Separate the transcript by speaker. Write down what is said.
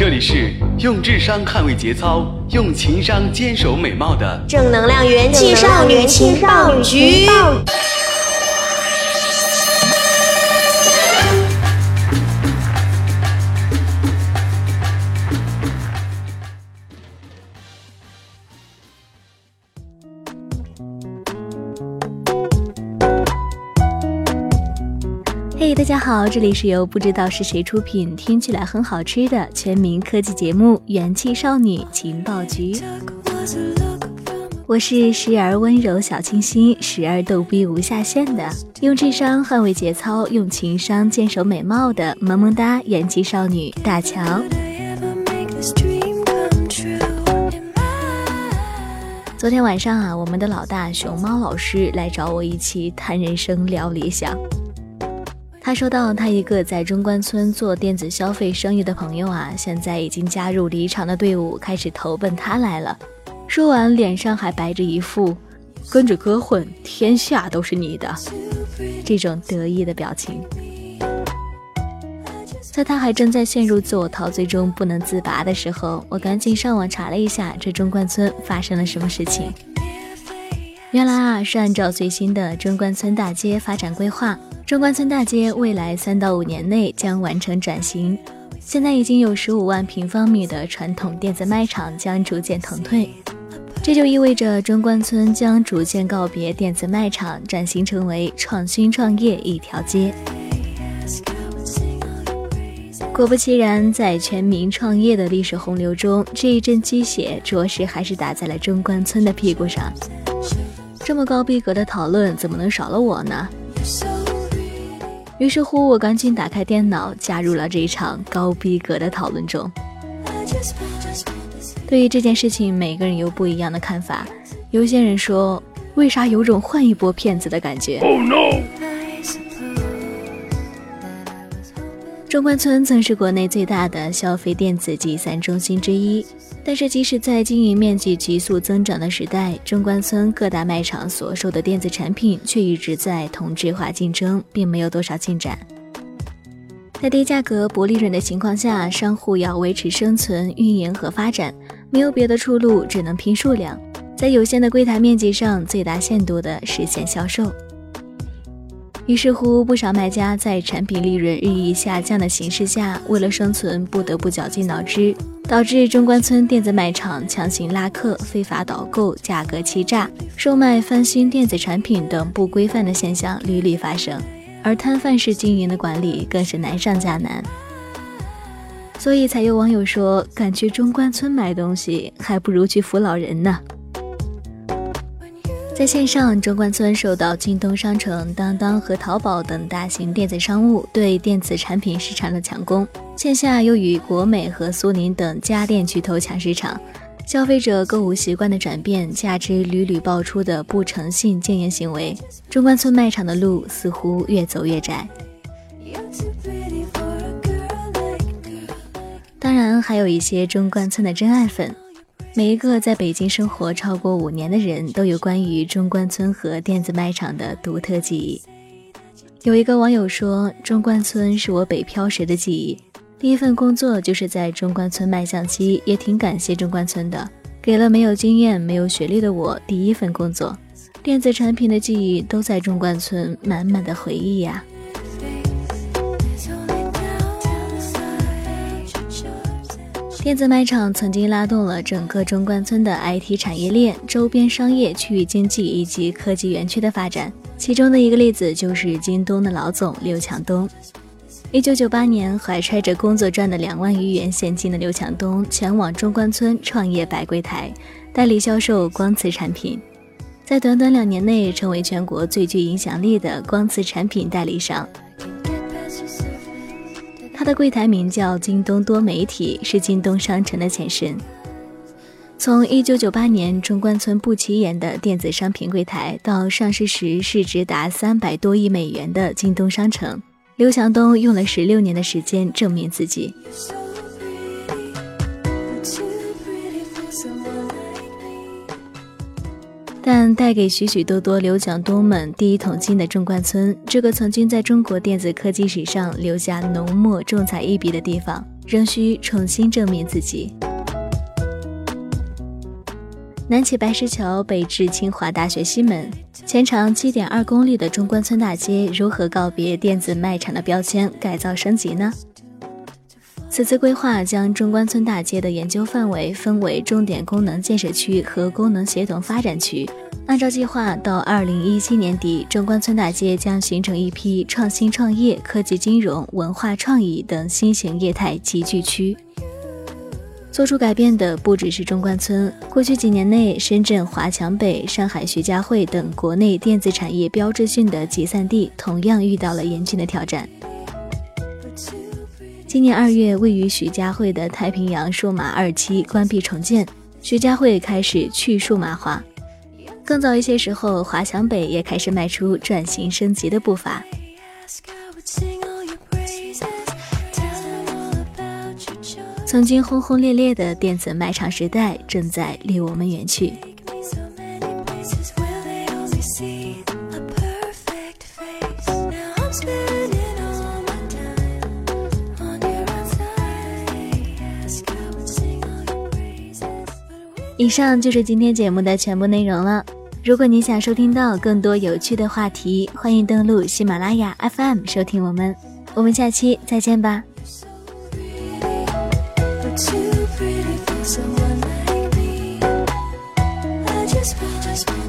Speaker 1: 这里是用智商捍卫节操，用情商坚守美貌的
Speaker 2: 正能量元气少女情报局。
Speaker 3: 嘿，大家好，这里是由不知道是谁出品，听起来很好吃的全民科技节目《元气少女情报局》。我是时而温柔小清新，时而逗逼无下限的，用智商捍卫节操，用情商坚守美貌的萌萌哒元气少女大乔。昨天晚上啊，我们的老大熊猫老师来找我一起谈人生、聊理想。他说到，他一个在中关村做电子消费生意的朋友啊，现在已经加入离场的队伍，开始投奔他来了。说完，脸上还摆着一副“跟着哥混，天下都是你的”这种得意的表情。在他还正在陷入自我陶醉中不能自拔的时候，我赶紧上网查了一下这中关村发生了什么事情。原来啊，是按照最新的中关村大街发展规划。中关村大街未来三到五年内将完成转型，现在已经有十五万平方米的传统电子卖场将逐渐腾退，这就意味着中关村将逐渐告别电子卖场，转型成为创新创业一条街。果不其然，在全民创业的历史洪流中，这一阵鸡血着实还是打在了中关村的屁股上。这么高逼格的讨论，怎么能少了我呢？于是乎，我赶紧打开电脑，加入了这一场高逼格的讨论中。对于这件事情，每个人有不一样的看法。有些人说，为啥有种换一波骗子的感觉？中关村曾是国内最大的消费电子集散中心之一。但是，即使在经营面积急速增长的时代，中关村各大卖场所售的电子产品却一直在同质化竞争，并没有多少进展。在低价格、薄利润的情况下，商户要维持生存、运营和发展，没有别的出路，只能拼数量，在有限的柜台面积上最大限度地实现销售。于是乎，不少卖家在产品利润日益下降的形势下，为了生存，不得不绞尽脑汁。导致中关村电子卖场强行拉客、非法导购、价格欺诈、售卖翻新电子产品等不规范的现象屡屡发生，而摊贩式经营的管理更是难上加难。所以才有网友说：“敢去中关村买东西，还不如去扶老人呢。”在线上，中关村受到京东商城、当当和淘宝等大型电子商务对电子产品市场的抢攻；线下又与国美和苏宁等家电巨头抢市场。消费者购物习惯的转变，加之屡屡爆出的不诚信经营行为，中关村卖场的路似乎越走越窄。当然，还有一些中关村的真爱粉。每一个在北京生活超过五年的人都有关于中关村和电子卖场的独特记忆。有一个网友说：“中关村是我北漂时的记忆，第一份工作就是在中关村卖相机，也挺感谢中关村的，给了没有经验、没有学历的我第一份工作。电子产品的记忆都在中关村，满满的回忆呀。”电子卖场曾经拉动了整个中关村的 IT 产业链、周边商业、区域经济以及科技园区的发展。其中的一个例子就是京东的老总刘强东。一九九八年，怀揣着工作赚的两万余元现金的刘强东，前往中关村创业摆柜台，代理销售光磁产品，在短短两年内成为全国最具影响力的光磁产品代理商。他的柜台名叫京东多媒体，是京东商城的前身。从1998年中关村不起眼的电子商品柜台，到上市时市值达三百多亿美元的京东商城，刘强东用了十六年的时间证明自己。但带给许许多多刘强东们第一桶金的中关村，这个曾经在中国电子科技史上留下浓墨重彩一笔的地方，仍需重新证明自己。南起白石桥，北至清华大学西门，全长七点二公里的中关村大街如何告别电子卖场的标签，改造升级呢？此次规划将中关村大街的研究范围分为重点功能建设区和功能协同发展区。按照计划，到二零一七年底，中关村大街将形成一批创新创业、科技金融、文化创意等新型业态集聚区。做出改变的不只是中关村。过去几年内，深圳华强北、上海徐家汇等国内电子产业标志性的集散地，同样遇到了严峻的挑战。今年二月，位于徐家汇的太平洋数码二期关闭重建，徐家汇开始去数码化。更早一些时候，华强北也开始迈出转型升级的步伐。曾经轰轰烈烈的电子卖场时代正在离我们远去。以上就是今天节目的全部内容了。如果你想收听到更多有趣的话题，欢迎登录喜马拉雅 FM 收听我们。我们下期再见吧。someone like me. I just want, just want.